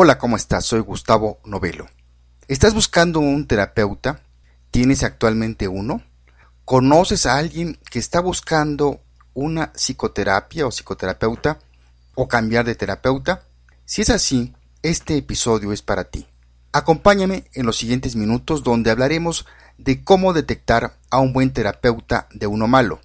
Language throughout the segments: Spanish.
Hola, ¿cómo estás? Soy Gustavo Novelo. ¿Estás buscando un terapeuta? ¿Tienes actualmente uno? ¿Conoces a alguien que está buscando una psicoterapia o psicoterapeuta o cambiar de terapeuta? Si es así, este episodio es para ti. Acompáñame en los siguientes minutos donde hablaremos de cómo detectar a un buen terapeuta de uno malo.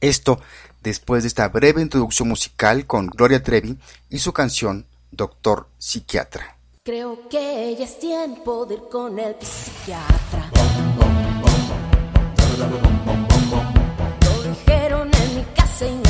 Esto después de esta breve introducción musical con Gloria Trevi y su canción Doctor Psiquiatra. Creo que ya es tiempo de ir con el psiquiatra. Lo dijeron en mi casa y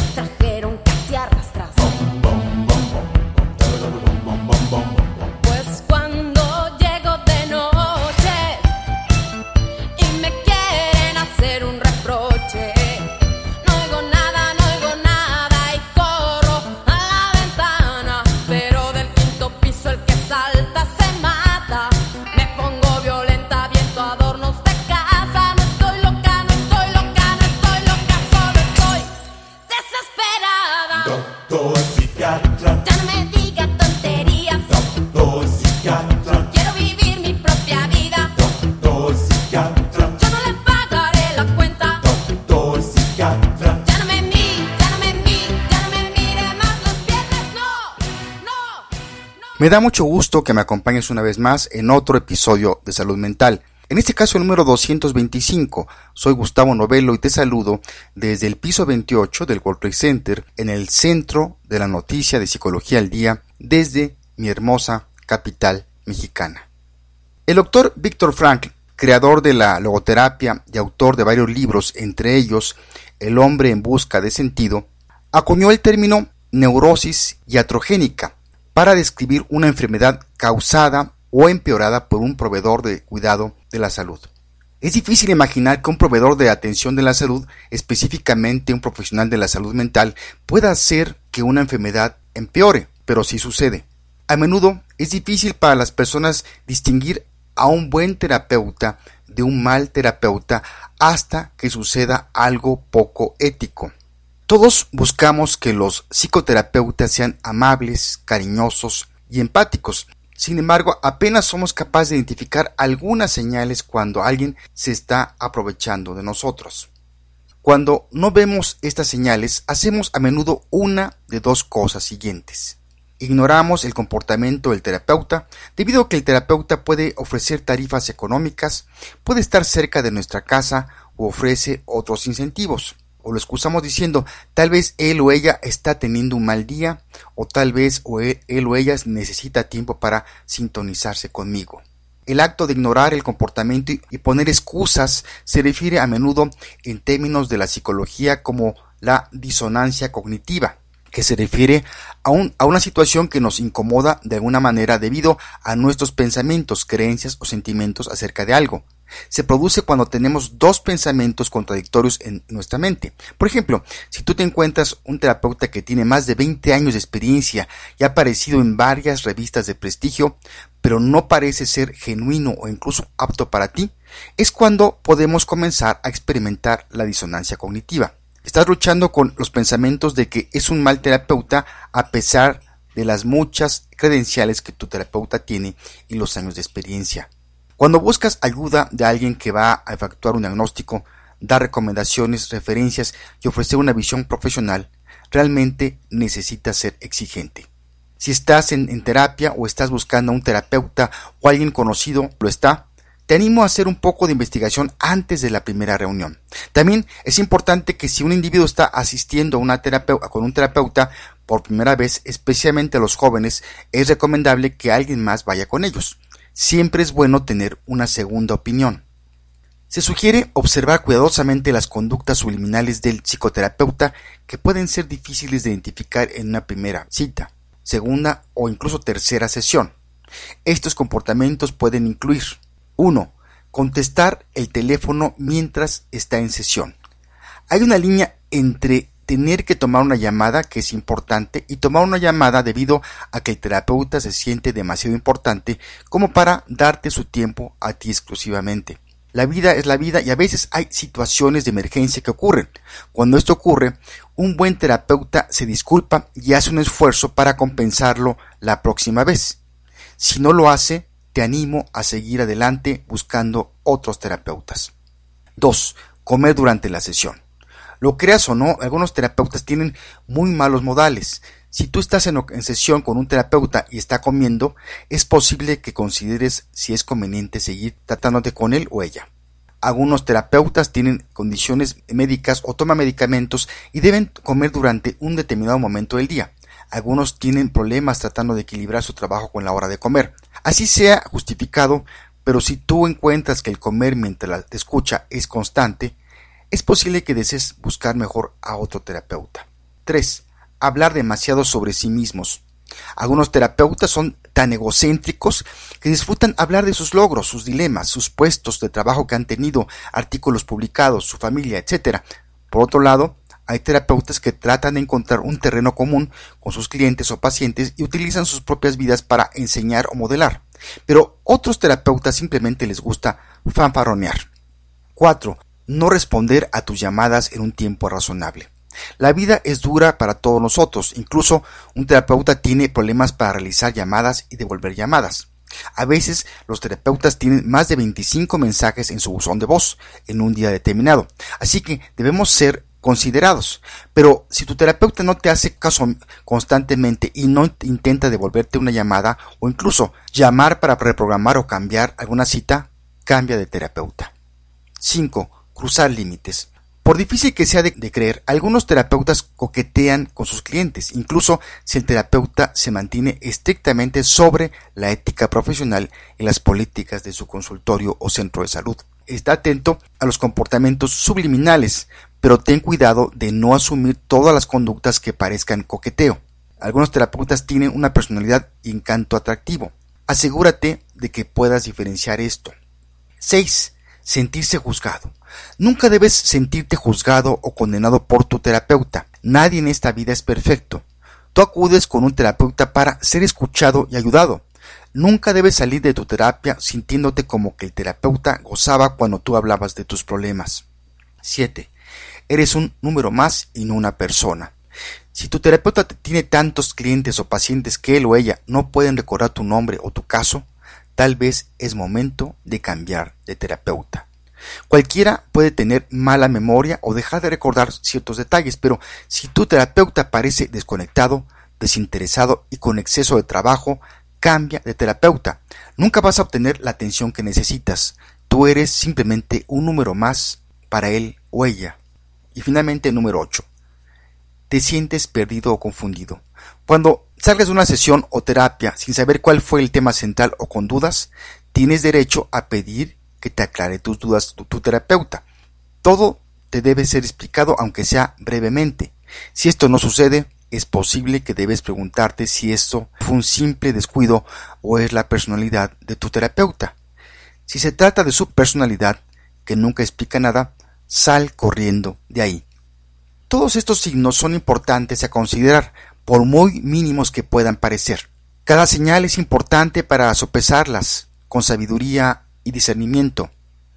Doctor psiquiatra, Ya no me diga tonterías. doctor psiquiatra, Quiero vivir mi propia vida. doctor psiquiatra, Yo no le pagaré la cuenta. doctor psiquiatra. Ya no me mire, ya no me mire, ya no me mire más los viernes. No, no, no. Me da mucho gusto que me acompañes una vez más en otro episodio de Salud Mental. En este caso el número 225. Soy Gustavo Novelo y te saludo desde el piso 28 del World Trade Center en el centro de la noticia de Psicología al Día desde mi hermosa capital mexicana. El doctor Víctor Frankl, creador de la logoterapia y autor de varios libros, entre ellos El hombre en busca de sentido, acuñó el término neurosis iatrogénica para describir una enfermedad causada o empeorada por un proveedor de cuidado de la salud. Es difícil imaginar que un proveedor de atención de la salud, específicamente un profesional de la salud mental, pueda hacer que una enfermedad empeore, pero sí sucede. A menudo es difícil para las personas distinguir a un buen terapeuta de un mal terapeuta hasta que suceda algo poco ético. Todos buscamos que los psicoterapeutas sean amables, cariñosos y empáticos. Sin embargo, apenas somos capaces de identificar algunas señales cuando alguien se está aprovechando de nosotros. Cuando no vemos estas señales, hacemos a menudo una de dos cosas siguientes. Ignoramos el comportamiento del terapeuta debido a que el terapeuta puede ofrecer tarifas económicas, puede estar cerca de nuestra casa o ofrece otros incentivos. O lo excusamos diciendo, tal vez él o ella está teniendo un mal día, o tal vez él, él o ella necesita tiempo para sintonizarse conmigo. El acto de ignorar el comportamiento y poner excusas se refiere a menudo en términos de la psicología como la disonancia cognitiva, que se refiere a, un- a una situación que nos incomoda de alguna manera debido a nuestros pensamientos, creencias o sentimientos acerca de algo. Se produce cuando tenemos dos pensamientos contradictorios en nuestra mente. Por ejemplo, si tú te encuentras un terapeuta que tiene más de 20 años de experiencia y ha aparecido en varias revistas de prestigio, pero no parece ser genuino o incluso apto para ti, es cuando podemos comenzar a experimentar la disonancia cognitiva. Estás luchando con los pensamientos de que es un mal terapeuta a pesar de las muchas credenciales que tu terapeuta tiene y los años de experiencia. Cuando buscas ayuda de alguien que va a efectuar un diagnóstico, dar recomendaciones, referencias y ofrecer una visión profesional, realmente necesitas ser exigente. Si estás en, en terapia o estás buscando a un terapeuta o alguien conocido lo está, te animo a hacer un poco de investigación antes de la primera reunión. También es importante que si un individuo está asistiendo a una terapeuta, con un terapeuta por primera vez, especialmente a los jóvenes, es recomendable que alguien más vaya con ellos. Siempre es bueno tener una segunda opinión. Se sugiere observar cuidadosamente las conductas subliminales del psicoterapeuta que pueden ser difíciles de identificar en una primera cita, segunda o incluso tercera sesión. Estos comportamientos pueden incluir 1. Contestar el teléfono mientras está en sesión. Hay una línea entre tener que tomar una llamada que es importante y tomar una llamada debido a que el terapeuta se siente demasiado importante como para darte su tiempo a ti exclusivamente. La vida es la vida y a veces hay situaciones de emergencia que ocurren. Cuando esto ocurre, un buen terapeuta se disculpa y hace un esfuerzo para compensarlo la próxima vez. Si no lo hace, te animo a seguir adelante buscando otros terapeutas. 2. Comer durante la sesión. Lo creas o no, algunos terapeutas tienen muy malos modales. Si tú estás en, sesión con un terapeuta y está comiendo, es posible que consideres si es conveniente seguir tratándote con él o ella. Algunos terapeutas tienen condiciones médicas o toman medicamentos y deben comer durante un determinado momento del día. Algunos tienen problemas tratando de equilibrar su trabajo con la hora de comer. Así sea justificado, pero si tú encuentras que el comer mientras la escucha es constante, es posible que desees buscar mejor a otro terapeuta. 3. Hablar demasiado sobre sí mismos. Algunos terapeutas son tan egocéntricos que disfrutan hablar de sus logros, sus dilemas, sus puestos de trabajo que han tenido, artículos publicados, su familia, etc. Por otro lado, hay terapeutas que tratan de encontrar un terreno común con sus clientes o pacientes y utilizan sus propias vidas para enseñar o modelar. Pero otros terapeutas simplemente les gusta fanfarronear. 4. No responder a tus llamadas en un tiempo razonable. La vida es dura para todos nosotros, incluso un terapeuta tiene problemas para realizar llamadas y devolver llamadas. A veces los terapeutas tienen más de 25 mensajes en su buzón de voz en un día determinado, así que debemos ser considerados. Pero si tu terapeuta no te hace caso constantemente y no intenta devolverte una llamada o incluso llamar para reprogramar o cambiar alguna cita, cambia de terapeuta. 5. Cruzar límites. Por difícil que sea de, de, creer, algunos terapeutas coquetean con sus clientes, incluso si el terapeuta se mantiene estrictamente sobre la ética profesional y las políticas de su consultorio o centro de salud. Está atento a los comportamientos subliminales, pero ten cuidado de no asumir todas las conductas que parezcan coqueteo. Algunos terapeutas tienen una personalidad y encanto atractivo. Asegúrate de que puedas diferenciar esto. 6. Sentirse juzgado. Nunca debes sentirte juzgado o condenado por tu terapeuta. Nadie en esta vida es perfecto. Tú acudes con un terapeuta para ser escuchado y ayudado. Nunca debes salir de tu terapia sintiéndote como que el terapeuta gozaba cuando tú hablabas de tus problemas. 7. Eres un número más y no una persona. Si tu terapeuta tiene tantos clientes o pacientes que él o ella no pueden recordar tu nombre o tu caso, tal vez es momento de cambiar de terapeuta. Cualquiera puede tener mala memoria o dejar de recordar ciertos detalles, pero si tu terapeuta parece desconectado, desinteresado y con exceso de trabajo, cambia de terapeuta. Nunca vas a obtener la atención que necesitas. Tú eres simplemente un número más para él o ella. Y finalmente, número 8. Te sientes perdido o confundido. Cuando salgas de una sesión o terapia sin saber cuál fue el tema central o con dudas, tienes derecho a pedir que te aclare tus dudas tu, tu terapeuta. Todo te debe ser explicado aunque sea brevemente. Si esto no sucede, es posible que debes preguntarte si esto fue un simple descuido o es la personalidad de tu terapeuta. Si se trata de su personalidad, que nunca explica nada, sal corriendo de ahí. Todos estos signos son importantes a considerar, por muy mínimos que puedan parecer. Cada señal es importante para sopesarlas con sabiduría y discernimiento.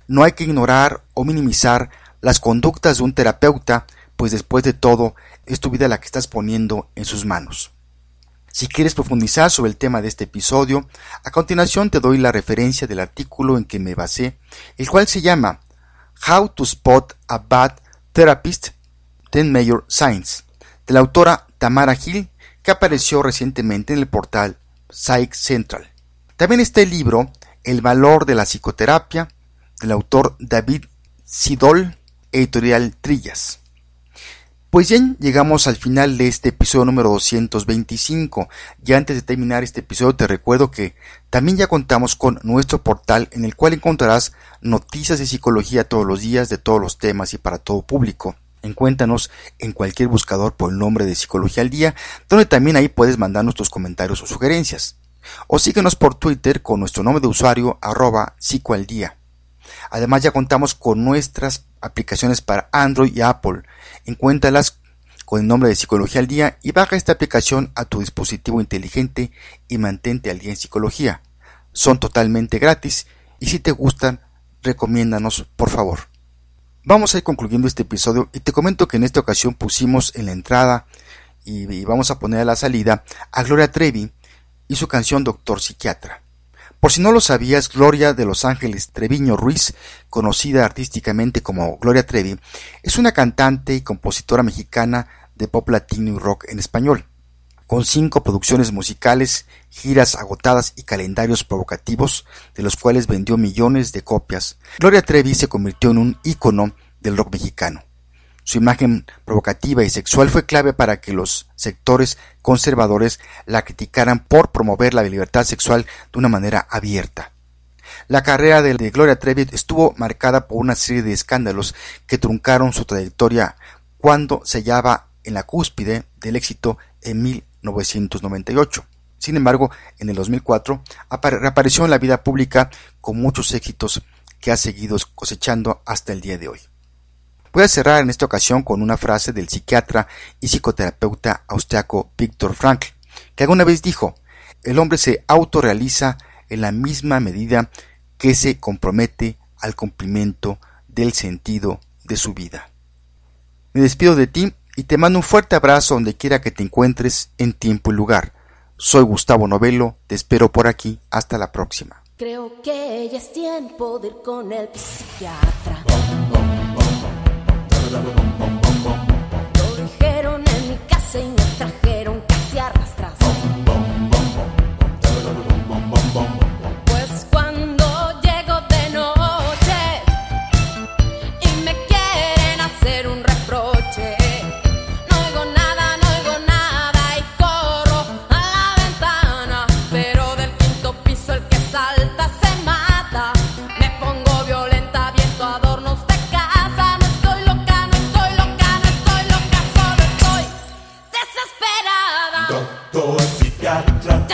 No hay que ignorar o minimizar las conductas de un terapeuta, pues después de todo es tu vida la que estás poniendo en sus manos. Si quieres profundizar sobre el tema de este episodio, a continuación te doy la referencia del artículo en que me basé, el cual se llama How to Spot a Bad Therapist, 10 Major Signs, de la autora Tamara Hill, que apareció recientemente en el portal Psych Central. También está el libro El valor de la psicoterapia, del autor David Sidol, editorial Trillas. Pues bien, llegamos al final de este episodio número 225. Y antes de terminar este episodio te recuerdo que también ya contamos con nuestro portal en el cual encontrarás noticias de psicología todos los días de todos los temas y para todo público. Encuéntranos en cualquier buscador por el nombre de Psicología al Día, donde también ahí puedes mandarnos tus comentarios o sugerencias. O síguenos por Twitter con nuestro nombre de usuario arroba psicoaldía. Además ya contamos con nuestras aplicaciones para Android y Apple. Encuéntralas con el nombre de Psicología al Día y baja esta aplicación a tu dispositivo inteligente y mantente al día en psicología. Son totalmente gratis y si te gustan, recomiéndanos por favor. Vamos a ir concluyendo este episodio y te comento que en esta ocasión pusimos en la entrada y, y vamos a poner a la salida a Gloria Trevi y su canción Doctor Psiquiatra. Por si no lo sabías, Gloria de Los Ángeles Treviño Ruiz, conocida artísticamente como Gloria Trevi, es una cantante y compositora mexicana de pop latino y rock en español. Con cinco producciones musicales, giras agotadas y calendarios provocativos, de los cuales vendió millones de copias, Gloria Trevi se convirtió en un ícono del rock mexicano. Su imagen provocativa y sexual fue clave para que los sectores conservadores la criticaran por promover la libertad sexual de una manera abierta. La carrera de Gloria Trevi estuvo marcada por una serie de escándalos que truncaron su trayectoria cuando se hallaba en la cúspide del éxito en 1998. Sin embargo, en el 2004 reapareció en la vida pública con muchos éxitos que ha seguido cosechando hasta el día de hoy. Voy a cerrar en esta ocasión con una frase del psiquiatra y psicoterapeuta austriaco Viktor Frankl, que alguna vez dijo, el hombre se autorrealiza en la misma medida que se compromete al cumplimiento del sentido de su vida. Me despido de ti y te mando un fuerte abrazo donde quiera que te encuentres en tiempo y lugar. Soy Gustavo Novelo, te espero por aquí, hasta la próxima. Creo que ya es tiempo de ir con el psiquiatra. Lo dijeron en mi casa y me Doctor psiquiatra.